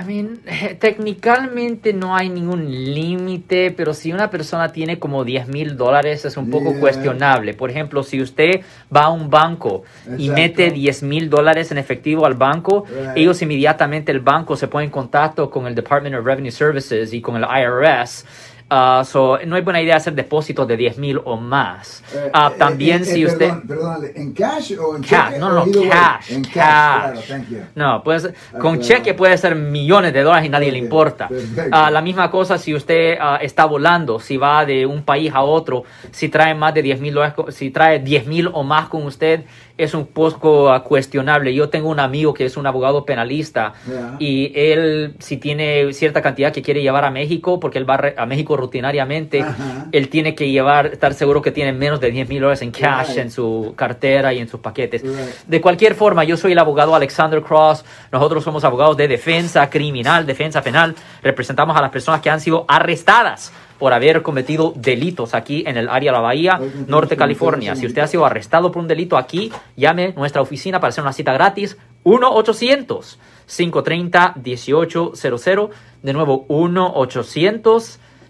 I mean, técnicamente no hay ningún límite, pero si una persona tiene como 10 mil dólares es un poco Yeah. cuestionable. Por ejemplo, si usted va a un banco y mete 10 mil dólares en efectivo al banco, Right. ellos inmediatamente el banco se pone en contacto con el Department of Revenue Services y con el IRS. Ah, so, no es buena idea hacer depósitos de 10 mil o más. Eh, también eh, si eh, usted... Perdón, perdón, ¿en cash o en Cash, cheque? no, no, cash, En cash, cash. claro, thank you. No, pues con cheque puede ser millones de dólares y nadie le importa. Ah, la misma cosa si usted está volando, si va de un país a otro, si trae más de 10 mil dólares, si trae 10 mil o más con usted, es un poco cuestionable. Yo tengo un amigo que es un abogado penalista Yeah. y él, si tiene cierta cantidad que quiere llevar a México, porque él va re- a México rutinariamente, Ajá. él tiene que llevar, estar seguro que tiene menos de 10 mil dólares en cash Right. en su cartera y en sus paquetes. Right. De cualquier forma, yo soy el abogado Alexander Cross. Nosotros somos abogados de defensa criminal, defensa penal. Representamos a las personas que han sido arrestadas por haber cometido delitos aquí en el área de la Bahía, Norte California. Si usted ha sido arrestado por un delito aquí, llame a nuestra oficina para hacer una cita gratis. 1-800-530-1800. De nuevo,